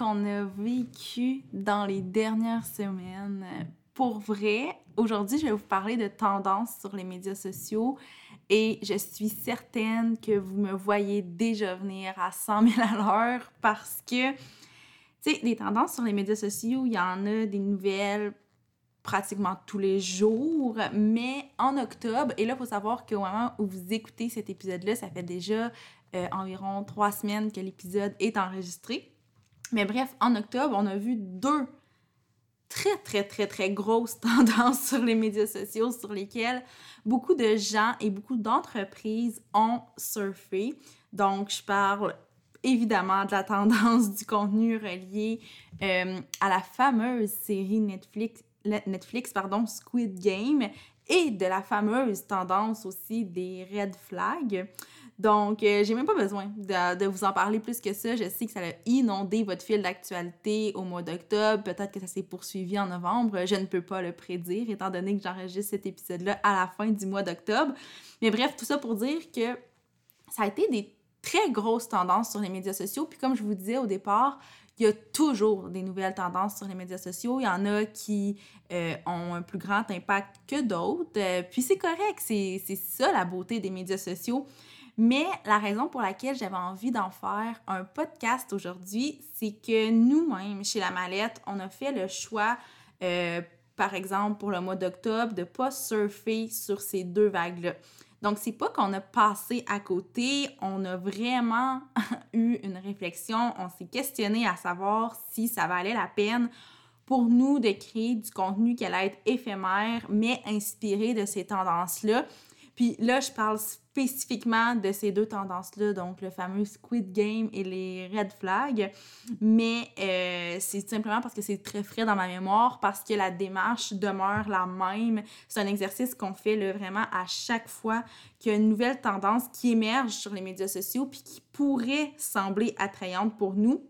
Qu'on a vécu dans les dernières semaines? Pour vrai, aujourd'hui, je vais vous parler de tendances sur les médias sociaux et je suis certaine que vous me voyez déjà venir à 100 000 à l'heure parce que, tu sais, des tendances sur les médias sociaux, il y en a des nouvelles pratiquement tous les jours, mais en octobre, et là, il faut savoir qu'au moment où vous écoutez cet épisode-là, ça fait déjà euh, environ trois semaines que l'épisode est enregistré. Mais bref, en octobre, on a vu deux très, très, très, très grosses tendances sur les médias sociaux sur lesquelles beaucoup de gens et beaucoup d'entreprises ont surfé. Donc, je parle évidemment de la tendance du contenu relié euh, à la fameuse série Netflix, Netflix pardon, Squid Game et de la fameuse tendance aussi des red flags. Donc, euh, j'ai même pas besoin de, vous en parler plus que ça. Je sais que ça a inondé votre fil d'actualité au mois d'octobre. Peut-être que ça s'est poursuivi en novembre. Je ne peux pas le prédire, étant donné que j'enregistre cet épisode-là à la fin du mois d'octobre. Mais bref, tout ça pour dire que ça a été des très grosses tendances sur les médias sociaux. Puis comme je vous disais au départ, il y a toujours des nouvelles tendances sur les médias sociaux. Il y en a qui euh, ont un plus grand impact que d'autres. Euh, puis c'est correct, c'est ça la beauté des médias sociaux. Mais la raison pour laquelle j'avais envie d'en faire un podcast aujourd'hui, c'est que nous-mêmes, chez La Mallette, on a fait le choix, euh, par exemple, pour le mois d'octobre, de ne pas surfer sur ces deux vagues-là. Donc, c'est pas qu'on a passé à côté, on a vraiment eu une réflexion, on s'est questionné à savoir si ça valait la peine pour nous de créer du contenu qui allait être éphémère, mais inspiré de ces tendances-là. Puis là, je parle spécifiquement de ces deux tendances-là, donc le fameux Squid Game et les Red Flags. Mais euh, c'est simplement parce que c'est très frais dans ma mémoire, parce que la démarche demeure la même. C'est un exercice qu'on fait là, vraiment à chaque fois qu'il y a une nouvelle tendance qui émerge sur les médias sociaux puis qui pourrait sembler attrayante pour nous.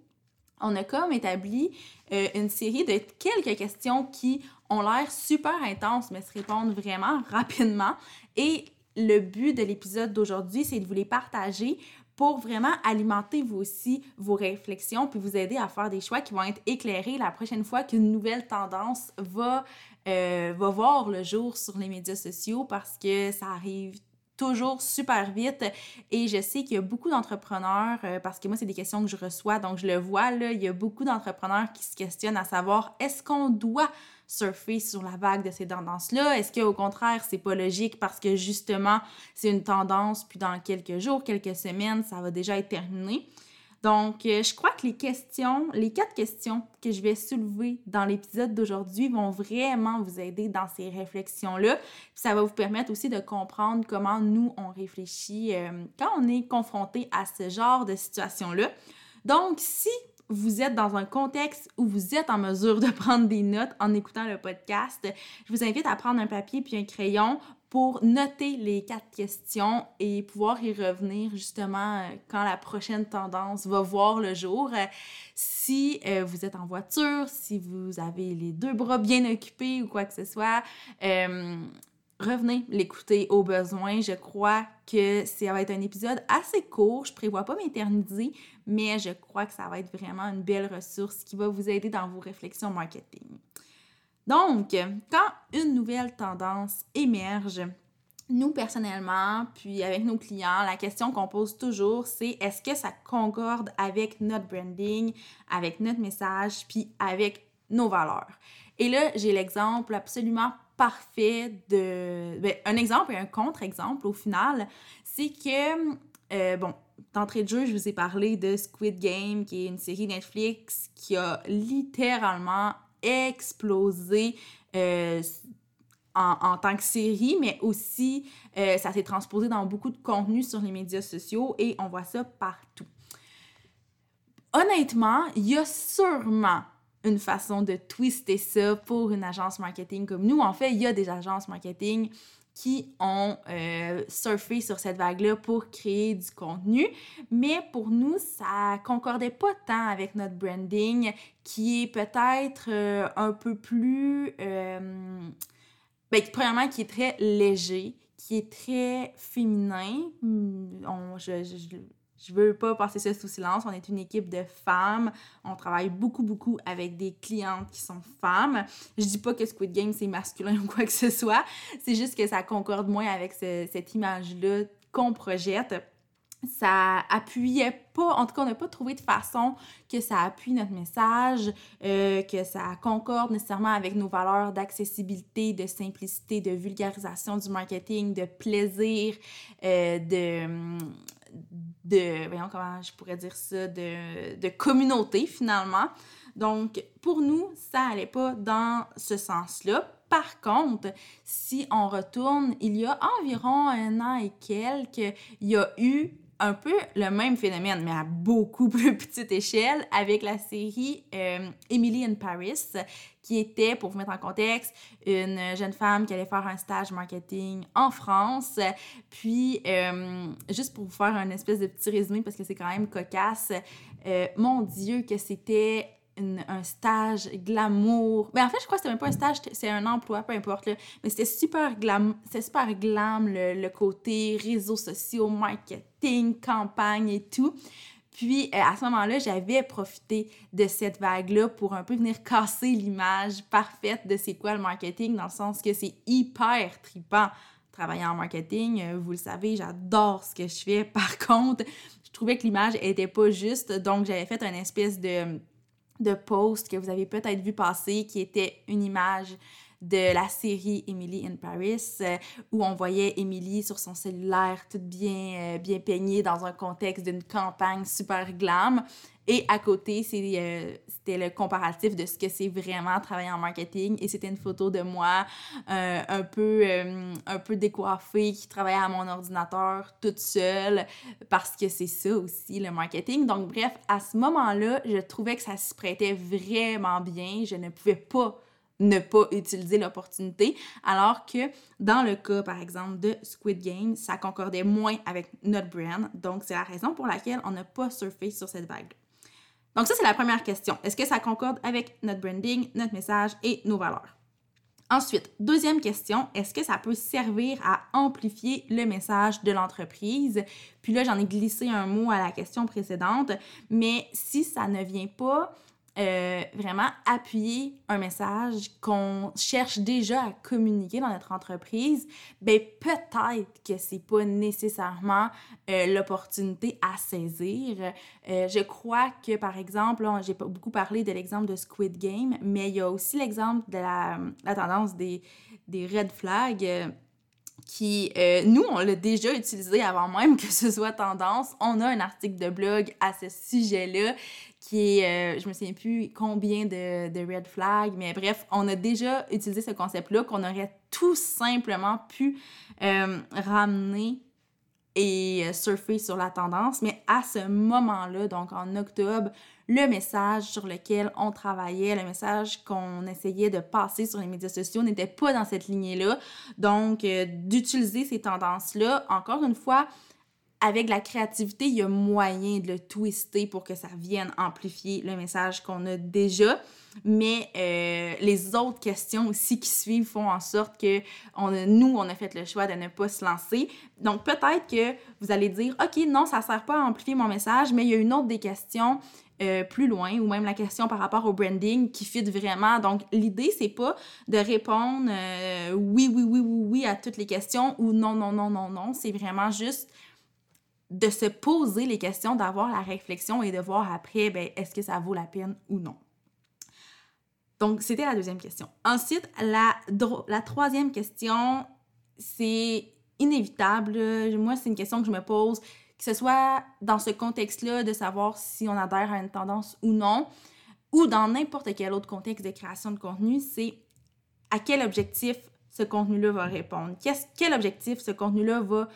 On a comme établi euh, une série de quelques questions qui ont l'air super intenses, mais se répondent vraiment rapidement. Et le but de l'épisode d'aujourd'hui, c'est de vous les partager pour vraiment alimenter vous aussi vos réflexions puis vous aider à faire des choix qui vont être éclairés la prochaine fois qu'une nouvelle tendance va, euh, voir le jour sur les médias sociaux parce que ça arrive toujours super vite. Et je sais qu'il y a beaucoup d'entrepreneurs, euh, parce que moi, c'est des questions que je reçois, donc je le vois, là, il y a beaucoup d'entrepreneurs qui se questionnent à savoir est-ce qu'on doit surfer sur la vague de ces tendances-là? Est-ce qu'au contraire, c'est pas logique parce que justement, c'est une tendance, puis dans quelques jours, quelques semaines, ça va déjà être terminé? Donc, euh, je crois que les questions, les quatre questions que je vais soulever dans l'épisode d'aujourd'hui vont vraiment vous aider dans ces réflexions-là. Ça va vous permettre aussi de comprendre comment nous, on réfléchit euh, quand on est confronté à ce genre de situation-là. Donc, si vous êtes dans un contexte où vous êtes en mesure de prendre des notes en écoutant le podcast, je vous invite à prendre un papier puis un crayon pour noter les quatre questions et pouvoir y revenir justement euh, quand la prochaine tendance va voir le jour. Euh, si euh, vous êtes en voiture, si vous avez les deux bras bien occupés ou quoi que ce soit, revenez l'écouter au besoin. Je crois que ça va être un épisode assez court. Je prévois pas m'éterniser, mais je crois que ça va être vraiment une belle ressource qui va vous aider dans vos réflexions marketing. Donc, quand une nouvelle tendance émerge, nous personnellement, puis avec nos clients, la question qu'on pose toujours, c'est est-ce que ça concorde avec notre branding, avec notre message, puis avec nos valeurs? Et là, j'ai l'exemple absolument parfait de... Ben, un exemple et un contre-exemple au final, c'est que, euh, bon, d'entrée de jeu, je vous ai parlé de Squid Game, qui est une série Netflix qui a littéralement explosé euh, en, tant que série, mais aussi euh, ça s'est transposé dans beaucoup de contenu sur les médias sociaux et on voit ça partout. honnêtement, il y a sûrement une façon de twister ça pour une agence marketing comme nous. En fait, il y a des agences marketing qui ont euh, surfé sur cette vague-là pour créer du contenu. Mais pour nous, ça concordait pas tant avec notre branding qui est peut-être euh, un peu plus... Euh, ben, premièrement, qui est très léger, qui est très féminin. Hmm, je, je veux pas passer ça sous silence. On est une équipe de femmes. On travaille beaucoup, beaucoup avec des clientes qui sont femmes. Je dis pas que Squid Game, c'est masculin ou quoi que ce soit. C'est juste que ça concorde moins avec cette image-là qu'on projette ça appuyait pas, en tout cas, on n'a pas trouvé de façon que ça appuie notre message, euh, que ça concorde nécessairement avec nos valeurs d'accessibilité, de simplicité, de vulgarisation du marketing, de plaisir, euh, de de, voyons comment je pourrais dire ça, de, de communauté finalement. Donc, pour nous, ça n'allait pas dans ce sens-là. Par contre, si on retourne, il y a environ un an et quelques, il y a eu un peu le même phénomène, mais à beaucoup plus petite échelle, avec la série euh, Emily in Paris, qui était, pour vous mettre en contexte, une jeune femme qui allait faire un stage marketing en France. Puis, euh, juste pour vous faire un espèce de petit résumé, parce que c'est quand même cocasse, euh, mon Dieu, que c'était un stage glamour. Mais ben, en fait, je crois que c'était même pas un stage, c'est un emploi, peu importe. Mais c'était super glam, c'était super glam le, côté réseaux sociaux, marketing, campagne et tout. Puis euh, à ce moment-là, j'avais profité de cette vague-là pour un peu venir casser l'image parfaite de c'est quoi le marketing, dans le sens que c'est hyper tripant travailler en marketing. Euh, vous le savez, j'adore ce que je fais. Par contre, je trouvais que l'image était pas juste, donc j'avais fait une espèce de de posts que vous avez peut-être vu passer, qui était une image de la série Emily in Paris, euh, où on voyait Emily sur son cellulaire, toute bien, euh, bien peignée dans un contexte d'une campagne super glam. Et à côté, euh, c'était le comparatif de ce que c'est vraiment travailler en marketing. Et c'était une photo de moi un, peu, un peu décoiffée qui travaillait à mon ordinateur toute seule parce que c'est ça aussi le marketing. Donc bref, à ce moment-là, je trouvais que ça se prêtait vraiment bien. Je ne pouvais pas ne pas utiliser l'opportunité, alors que dans le cas, par exemple, de Squid Game, ça concordait moins avec notre brand. Donc, c'est la raison pour laquelle on n'a pas surfé sur cette vague. Donc, ça, c'est la première question. Est-ce que ça concorde avec notre branding, notre message et nos valeurs? Ensuite, deuxième question, est-ce que ça peut servir à amplifier le message de l'entreprise? Puis là, j'en ai glissé un mot à la question précédente, mais si ça ne vient pas euh, vraiment appuyer un message qu'on cherche déjà à communiquer dans notre entreprise, ben peut-être que c'est pas nécessairement euh, l'opportunité à saisir. Euh, je crois que par exemple, j'ai beaucoup parlé de l'exemple de Squid Game, mais il y a aussi l'exemple de la, la, tendance des, des red flags qui, nous, on l'a déjà utilisé avant même que ce soit tendance. On a un article de blog à ce sujet-là qui est, euh, je me souviens plus combien de, de red flags, mais bref, on a déjà utilisé ce concept-là qu'on aurait tout simplement pu euh, ramener et euh, surfer sur la tendance. Mais à ce moment-là, donc en octobre, le message sur lequel on travaillait, le message qu'on essayait de passer sur les médias sociaux n'était pas dans cette lignée-là. Donc, d'utiliser ces tendances-là, encore une fois, avec la créativité, il y a moyen de le twister pour que ça vienne amplifier le message qu'on a déjà. Mais euh, les autres questions aussi qui suivent font en sorte que nous, on a fait le choix de ne pas se lancer. Donc peut-être que vous allez dire, OK, non, ça ne sert pas à amplifier mon message, mais il y a une autre des questions euh, plus loin ou même la question par rapport au branding qui fit vraiment. Donc, l'idée, c'est pas de répondre euh, oui, oui, oui, oui, oui à toutes les questions ou non, non, non, non, non. C'est vraiment juste de se poser les questions, d'avoir la réflexion et de voir après, ben, est-ce que ça vaut la peine ou non? Donc, c'était la deuxième question. Ensuite, la, troisième question, c'est inévitable. Moi, c'est une question que je me pose, que ce soit dans ce contexte-là de savoir si on adhère à une tendance ou non, ou dans n'importe quel autre contexte de création de contenu, c'est à quel objectif ce contenu-là va répondre? quel objectif ce contenu-là va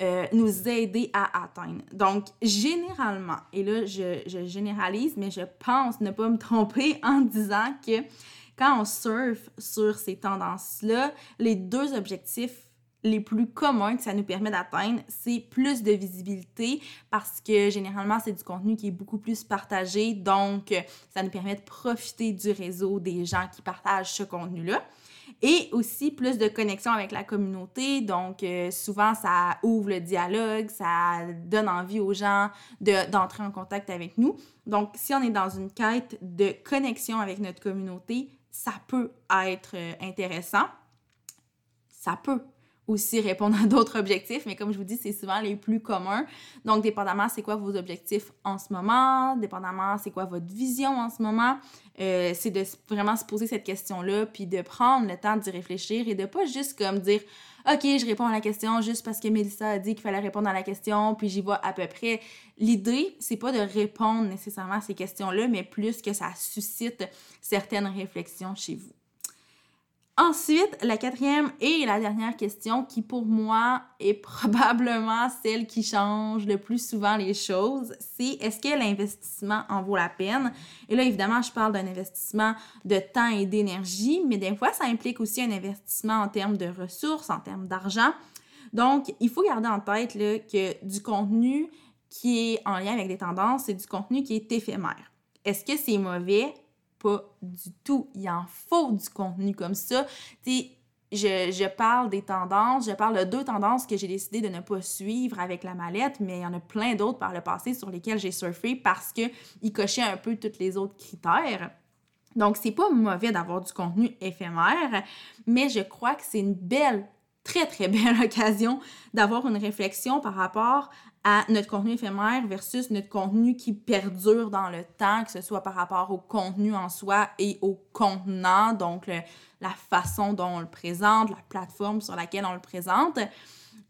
euh, nous aider à atteindre. Donc, généralement, et là, je, je, généralise, mais je pense ne pas me tromper en disant que quand on surfe sur ces tendances-là, les deux objectifs les plus communs que ça nous permet d'atteindre, c'est plus de visibilité parce que généralement, c'est du contenu qui est beaucoup plus partagé. Donc, ça nous permet de profiter du réseau des gens qui partagent ce contenu-là. Et aussi plus de connexion avec la communauté. Donc, euh, souvent, ça ouvre le dialogue, ça donne envie aux gens d'entrer en contact avec nous. Donc, si on est dans une quête de connexion avec notre communauté, ça peut être euh, intéressant. Ça peut aussi répondre à d'autres objectifs, mais comme je vous dis, c'est souvent les plus communs. Donc, dépendamment, c'est quoi vos objectifs en ce moment, dépendamment, c'est quoi votre vision en ce moment, euh, c'est de vraiment se poser cette question-là, puis de prendre le temps d'y réfléchir et de pas juste comme dire OK, je réponds à la question juste parce que Mélissa a dit qu'il fallait répondre à la question, puis j'y vois à peu près. L'idée, c'est pas de répondre nécessairement à ces questions-là, mais plus que ça suscite certaines réflexions chez vous. Ensuite, la quatrième et la dernière question qui pour moi est probablement celle qui change le plus souvent les choses, c'est est-ce que l'investissement en vaut la peine? Et là, évidemment, je parle d'un investissement de temps et d'énergie, mais des fois, ça implique aussi un investissement en termes de ressources, en termes d'argent. Donc, il faut garder en tête là, que du contenu qui est en lien avec des tendances, c'est du contenu qui est éphémère. Est-ce que c'est mauvais? Pas du tout. Il en faut du contenu comme ça. Tu je, je, parle des tendances, je parle de deux tendances que j'ai décidé de ne pas suivre avec la mallette, mais il y en a plein d'autres par le passé sur lesquelles j'ai surfé parce qu'ils cochaient un peu tous les autres critères. Donc, c'est pas mauvais d'avoir du contenu éphémère, mais je crois que c'est une belle, très, très belle occasion d'avoir une réflexion par rapport à notre contenu éphémère versus notre contenu qui perdure dans le temps, que ce soit par rapport au contenu en soi et au contenant, donc la façon dont on le présente, la plateforme sur laquelle on le présente.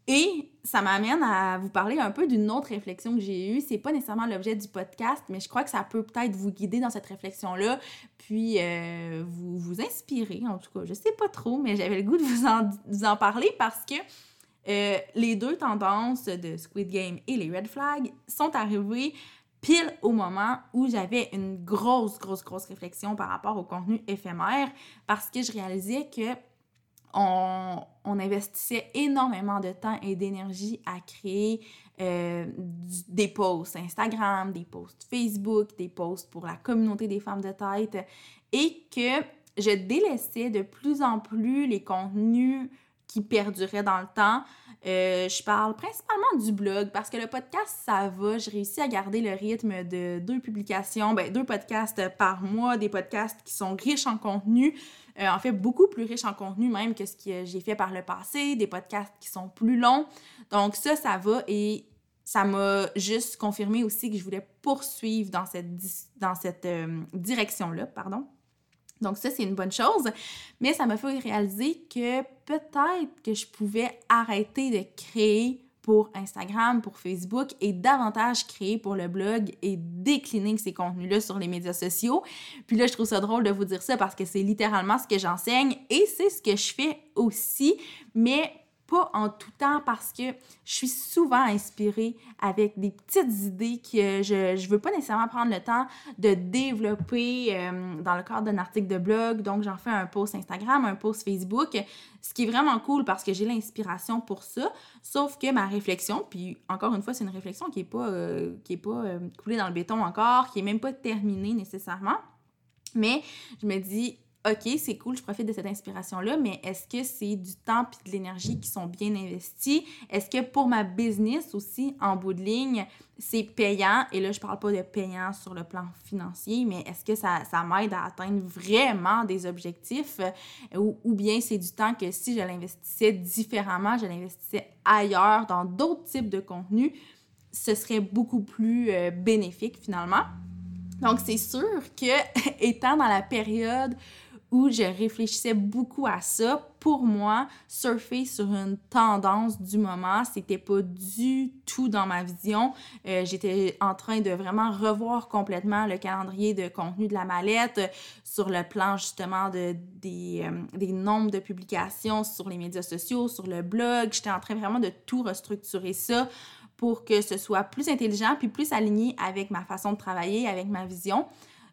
Et ça m'amène à vous parler un peu d'une autre réflexion que j'ai eue. C'est pas nécessairement l'objet du podcast, mais je crois que ça peut peut-être vous guider dans cette réflexion-là, puis euh, vous, vous inspirer, en tout cas. Je sais pas trop, mais j'avais le goût de vous en, parler parce que euh, les deux tendances de Squid Game et les red flags sont arrivées pile au moment où j'avais une grosse, grosse, grosse réflexion par rapport au contenu éphémère parce que je réalisais que on, investissait énormément de temps et d'énergie à créer euh, des posts Instagram, des posts Facebook, des posts pour la communauté des femmes de tête et que je délaissais de plus en plus les contenus qui perdurait dans le temps. Euh, je parle principalement du blog parce que le podcast, ça va. J'ai réussi à garder le rythme de deux publications, ben, deux podcasts par mois, des podcasts qui sont riches en contenu. Euh, en fait, beaucoup plus riches en contenu même que ce que j'ai fait par le passé, des podcasts qui sont plus longs. Donc ça, ça va et ça m'a juste confirmé aussi que je voulais poursuivre dans cette, dans cette euh, direction-là, pardon. Donc ça, c'est une bonne chose. Mais ça m'a fait réaliser que peut-être que je pouvais arrêter de créer pour Instagram, pour Facebook et davantage créer pour le blog et décliner ces contenus-là sur les médias sociaux. Puis là, je trouve ça drôle de vous dire ça parce que c'est littéralement ce que j'enseigne et c'est ce que je fais aussi. Mais pas en tout temps parce que je suis souvent inspirée avec des petites idées que je ne veux pas nécessairement prendre le temps de développer euh, dans le cadre d'un article de blog. Donc, j'en fais un post Instagram, un post Facebook, ce qui est vraiment cool parce que j'ai l'inspiration pour ça. Sauf que ma réflexion, puis encore une fois, c'est une réflexion qui n'est pas, euh, qui est pas euh, coulée dans le béton encore, qui n'est même pas terminée nécessairement. Mais je me dis, OK, c'est cool, je profite de cette inspiration-là, mais est-ce que c'est du temps et de l'énergie qui sont bien investis? Est-ce que pour ma business aussi, en bout de ligne, c'est payant? Et là, je parle pas de payant sur le plan financier, mais est-ce que ça, ça m'aide à atteindre vraiment des objectifs? Ou, ou bien c'est du temps que si je l'investissais différemment, je l'investissais ailleurs, dans d'autres types de contenus, ce serait beaucoup plus euh, bénéfique finalement? Donc, c'est sûr que, étant dans la période où je réfléchissais beaucoup à ça. Pour moi, surfer sur une tendance du moment, c'était pas du tout dans ma vision. Euh, j'étais en train de vraiment revoir complètement le calendrier de contenu de la mallette sur le plan justement de, des, euh, des nombres de publications sur les médias sociaux, sur le blog. J'étais en train vraiment de tout restructurer ça pour que ce soit plus intelligent puis plus aligné avec ma façon de travailler, avec ma vision.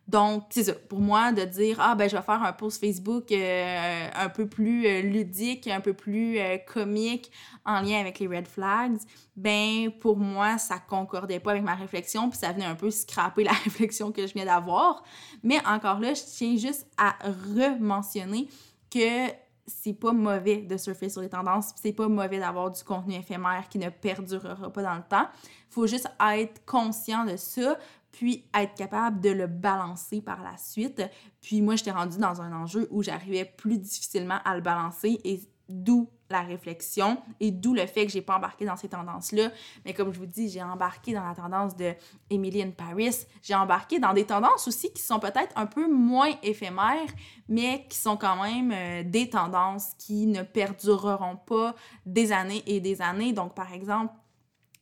Donc, c'est ça. Pour moi, de dire, ah, ben, je vais faire un post Facebook euh, un peu plus euh, ludique, un peu plus euh, comique en lien avec les red flags, ben, pour moi, ça concordait pas avec ma réflexion, puis ça venait un peu scraper la réflexion que je viens d'avoir. Mais encore là, je tiens juste à rementionner que c'est pas mauvais de surfer sur les tendances, c'est pas mauvais d'avoir du contenu éphémère qui ne perdurera pas dans le temps. Faut juste être conscient de ça, puis être capable de le balancer par la suite. Puis moi, j'étais rendue dans un enjeu où j'arrivais plus difficilement à le balancer et d'où la réflexion et d'où le fait que j'ai pas embarqué dans ces tendances-là. Mais comme je vous dis, j'ai embarqué dans la tendance de Emily in Paris. J'ai embarqué dans des tendances aussi qui sont peut-être un peu moins éphémères, mais qui sont quand même euh, des tendances qui ne perdureront pas des années et des années. Donc, par exemple,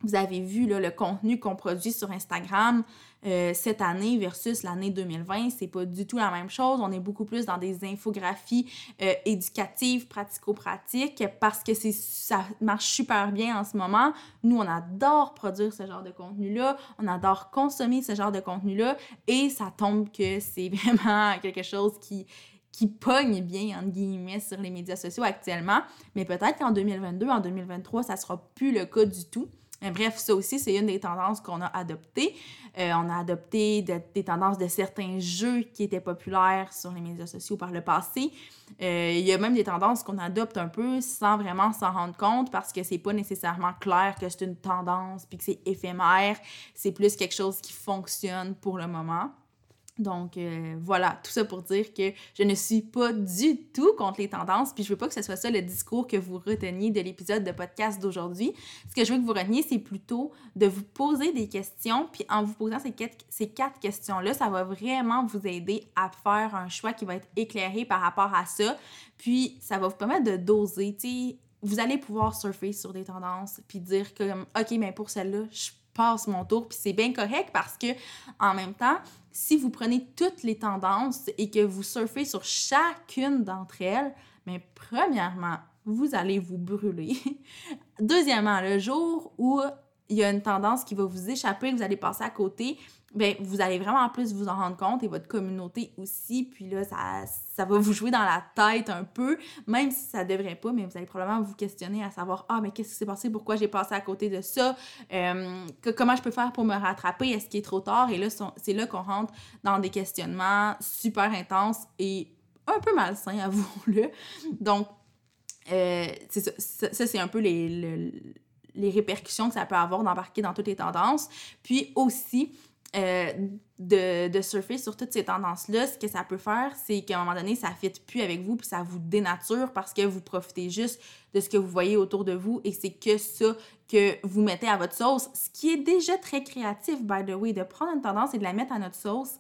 vous avez vu le contenu qu'on produit sur Instagram euh, cette année versus l'année 2020, c'est pas du tout la même chose. On est beaucoup plus dans des infographies euh, éducatives, pratico-pratiques, parce que ça marche super bien en ce moment. Nous, on adore produire ce genre de contenu-là, on adore consommer ce genre de contenu-là, et ça tombe que c'est vraiment quelque chose qui qui pogne bien, entre guillemets, sur les médias sociaux actuellement. Mais peut-être qu'en 2022, en 2023, ça sera plus le cas du tout bref, ça aussi, c'est une des tendances qu'on a adoptées. Euh, on a adopté des tendances de certains jeux qui étaient populaires sur les médias sociaux par le passé. Euh, il y a même des tendances qu'on adopte un peu sans vraiment s'en rendre compte parce que c'est pas nécessairement clair que c'est une tendance puis que c'est éphémère. C'est plus quelque chose qui fonctionne pour le moment. Donc euh, voilà, tout ça pour dire que je ne suis pas du tout contre les tendances, puis je veux pas que ce soit ça le discours que vous reteniez de l'épisode de podcast d'aujourd'hui. Ce que je veux que vous reteniez, c'est plutôt de vous poser des questions, puis en vous posant ces quatre, ces quatre questions-là, ça va vraiment vous aider à faire un choix qui va être éclairé par rapport à ça, puis ça va vous permettre de doser, tu vous allez pouvoir surfer sur des tendances, puis dire que, OK, mais pour celle-là, je passe mon tour, puis c'est bien correct parce que en même temps, si vous prenez toutes les tendances et que vous surfez sur chacune d'entre elles, mais premièrement, vous allez vous brûler. Deuxièmement, le jour où il y a une tendance qui va vous échapper, vous allez passer à côté, ben vous allez vraiment en plus vous en rendre compte et votre communauté aussi. Puis là, ça, ça va vous jouer dans la tête un peu, même si ça devrait pas, mais vous allez probablement vous questionner à savoir Ah, mais qu'est-ce qui s'est passé? Pourquoi j'ai passé à côté de ça? Euh, comment je peux faire pour me rattraper? Est-ce qu'il est trop tard? Et là, c'est là qu'on rentre dans des questionnements super intenses et un peu malsains, avouons-le. Donc, euh, c'est ça, ça, c'est un peu les, les répercussions que ça peut avoir d'embarquer dans toutes les tendances. Puis aussi, de, de, surfer sur toutes ces tendances-là, ce que ça peut faire, c'est qu'à un moment donné, ça ne fit plus avec vous, puis ça vous dénature parce que vous profitez juste de ce que vous voyez autour de vous et c'est que ça que vous mettez à votre sauce, ce qui est déjà très créatif, by the way, de prendre une tendance et de la mettre à notre sauce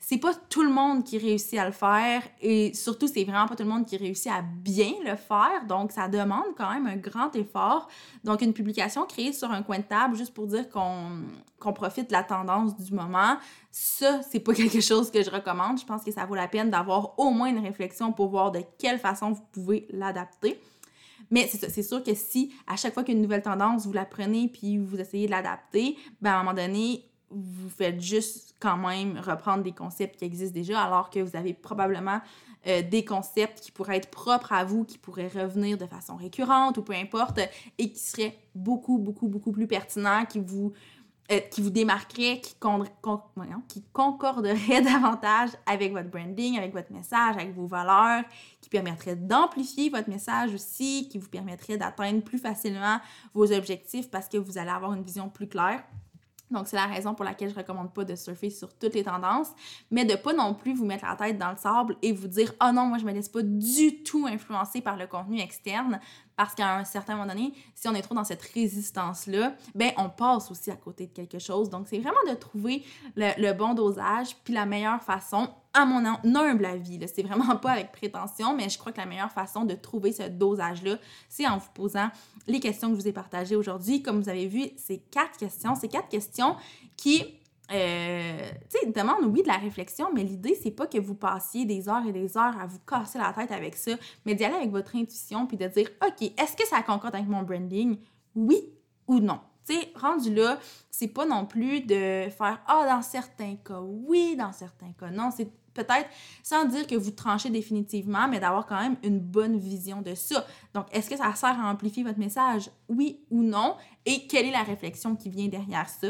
c'est pas tout le monde qui réussit à le faire et surtout c'est vraiment pas tout le monde qui réussit à bien le faire. Donc ça demande quand même un grand effort. Donc une publication créée sur un coin de table juste pour dire qu'on profite de la tendance du moment ça c'est pas quelque chose que je recommande. Je pense que ça vaut la peine d'avoir au moins une réflexion pour voir de quelle façon vous pouvez l'adapter. Mais c'est sûr que si à chaque fois qu'une nouvelle tendance, vous la prenez puis vous essayez de l'adapter, ben à un moment donné, vous faites juste quand même reprendre des concepts qui existent déjà, alors que vous avez probablement euh, des concepts qui pourraient être propres à vous, qui pourraient revenir de façon récurrente ou peu importe, et qui seraient beaucoup, beaucoup, beaucoup plus pertinents, qui vous, euh, qui vous démarqueraient, qui, qui concorderaient davantage avec votre branding, avec votre message, avec vos valeurs, qui permettraient d'amplifier votre message aussi, qui vous permettraient d'atteindre plus facilement vos objectifs parce que vous allez avoir une vision plus claire. Donc, c'est la raison pour laquelle je recommande pas de surfer sur toutes les tendances, mais de pas non plus vous mettre la tête dans le sable et vous dire « Oh non, moi, je me laisse pas du tout influencer par le contenu externe. » Parce qu'à un certain moment donné, si on est trop dans cette résistance-là, ben on passe aussi à côté de quelque chose. Donc, c'est vraiment de trouver le, bon dosage puis la meilleure façon à mon humble avis, c'est vraiment pas avec prétention, mais je crois que la meilleure façon de trouver ce dosage-là, c'est en vous posant les questions que je vous ai partagées aujourd'hui. Comme vous avez vu, c'est quatre questions. C'est quatre questions qui euh, tu sais, oui de la réflexion, mais l'idée, c'est pas que vous passiez des heures et des heures à vous casser la tête avec ça, mais d'y aller avec votre intuition puis de dire, OK, est-ce que ça concorde avec mon branding? Oui ou non? Tu sais, rendu là, c'est pas non plus de faire, ah, dans certains cas, oui, dans certains cas, non. C'est peut-être sans dire que vous tranchez définitivement, mais d'avoir quand même une bonne vision de ça. Donc, est-ce que ça sert à amplifier votre message? Oui ou non? Et quelle est la réflexion qui vient derrière ça?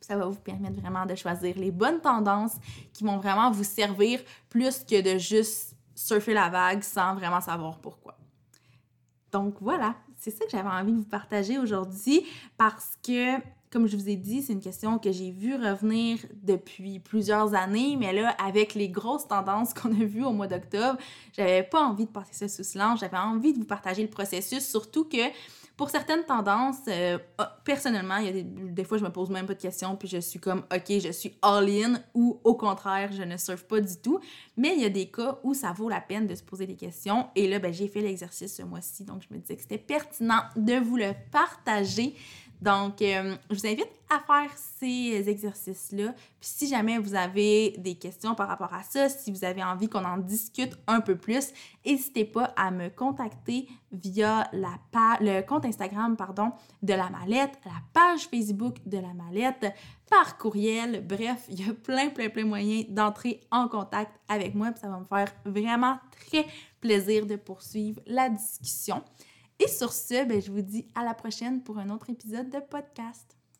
Ça va vous permettre vraiment de choisir les bonnes tendances qui vont vraiment vous servir plus que de juste surfer la vague sans vraiment savoir pourquoi. Donc voilà, c'est ça que j'avais envie de vous partager aujourd'hui parce que, comme je vous ai dit, c'est une question que j'ai vu revenir depuis plusieurs années, mais là, avec les grosses tendances qu'on a vues au mois d'octobre, j'avais pas envie de passer ça sous silence, j'avais envie de vous partager le processus, surtout que pour certaines tendances, euh, ah, personnellement, il y des, fois, je me pose même pas de questions, puis je suis comme, OK, je suis all-in, ou au contraire, je ne surfe pas du tout. Mais il y a des cas où ça vaut la peine de se poser des questions. Et là, ben, j'ai fait l'exercice ce mois-ci, donc je me disais que c'était pertinent de vous le partager. Donc, euh, je vous invite à faire ces exercices-là. Puis si jamais vous avez des questions par rapport à ça, si vous avez envie qu'on en discute un peu plus, n'hésitez pas à me contacter via la le compte Instagram pardon, de la mallette, la page Facebook de la mallette, par courriel. Bref, il y a plein, plein, plein moyens d'entrer en contact avec moi. Puis ça va me faire vraiment très plaisir de poursuivre la discussion. Et sur ce, ben, je vous dis à la prochaine pour un autre épisode de podcast.